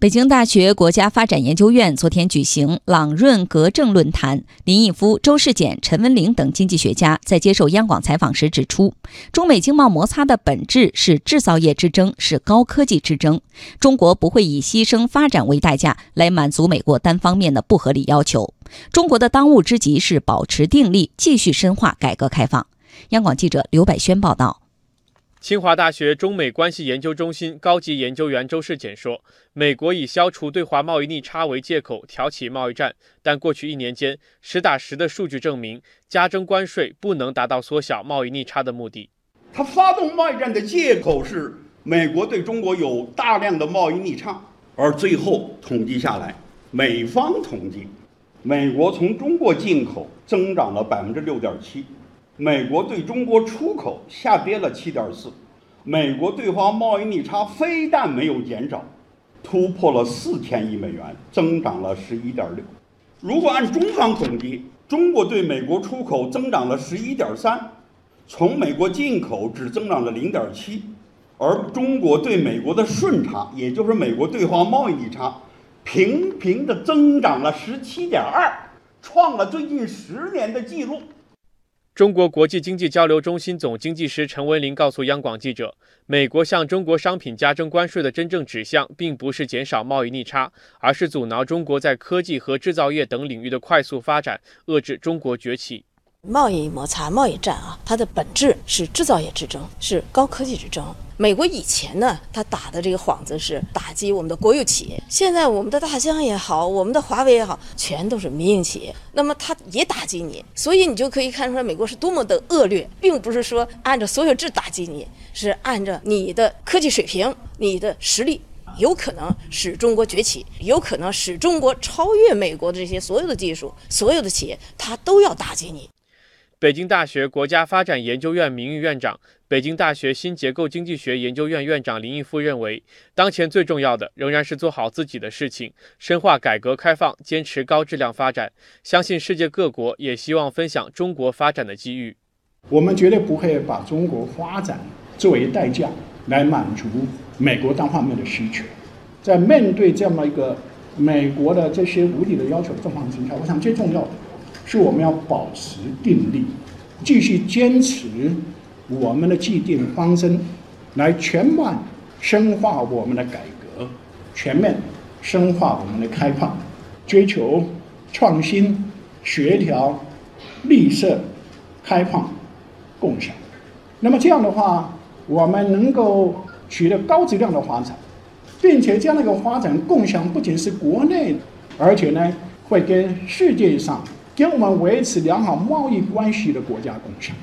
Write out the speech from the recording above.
北京大学国家发展研究院昨天举行朗润格政论坛，林毅夫、周世俭、陈文玲等经济学家在接受央广采访时指出，中美经贸摩擦的本质是制造业之争，是高科技之争。中国不会以牺牲发展为代价来满足美国单方面的不合理要求。中国的当务之急是保持定力，继续深化改革开放。央广记者刘百轩报道。清华大学中美关系研究中心高级研究员周世俭说：“美国以消除对华贸易逆差为借口挑起贸易战，但过去一年间，实打实的数据证明，加征关税不能达到缩小贸易逆差的目的。他发动贸易战的借口是美国对中国有大量的贸易逆差，而最后统计下来，美方统计，美国从中国进口增长了百分之六点七。”美国对中国出口下跌了七点四，美国对华贸易逆差非但没有减少，突破了四千亿美元，增长了十一点六。如果按中方统计，中国对美国出口增长了十一点三，从美国进口只增长了零点七，而中国对美国的顺差，也就是美国对华贸易逆差，平平的增长了十七点二，创了最近十年的记录。中国国际经济交流中心总经济师陈文林告诉央广记者，美国向中国商品加征关税的真正指向，并不是减少贸易逆差，而是阻挠中国在科技和制造业等领域的快速发展，遏制中国崛起。贸易摩擦、贸易战啊，它的本质是制造业之争，是高科技之争。美国以前呢，他打的这个幌子是打击我们的国有企业，现在我们的大疆也好，我们的华为也好，全都是民营企业，那么他也打击你，所以你就可以看出来美国是多么的恶劣，并不是说按照所有制打击你，是按照你的科技水平、你的实力，有可能使中国崛起，有可能使中国超越美国的这些所有的技术、所有的企业，他都要打击你。北京大学国家发展研究院名誉院长、北京大学新结构经济学研究院院长林毅夫认为，当前最重要的仍然是做好自己的事情，深化改革开放，坚持高质量发展。相信世界各国也希望分享中国发展的机遇。我们绝对不会把中国发展作为代价来满足美国单方面的需求。在面对这么一个美国的这些无理的要求的状况之下，我想最重要的。是我们要保持定力，继续坚持我们的既定方针，来全面深化我们的改革，全面深化我们的开放，追求创新、协调、绿色、开放、共享。那么这样的话，我们能够取得高质量的发展，并且这样的一个发展共享不仅是国内，而且呢，会跟世界上。跟我们维持良好贸易关系的国家共享。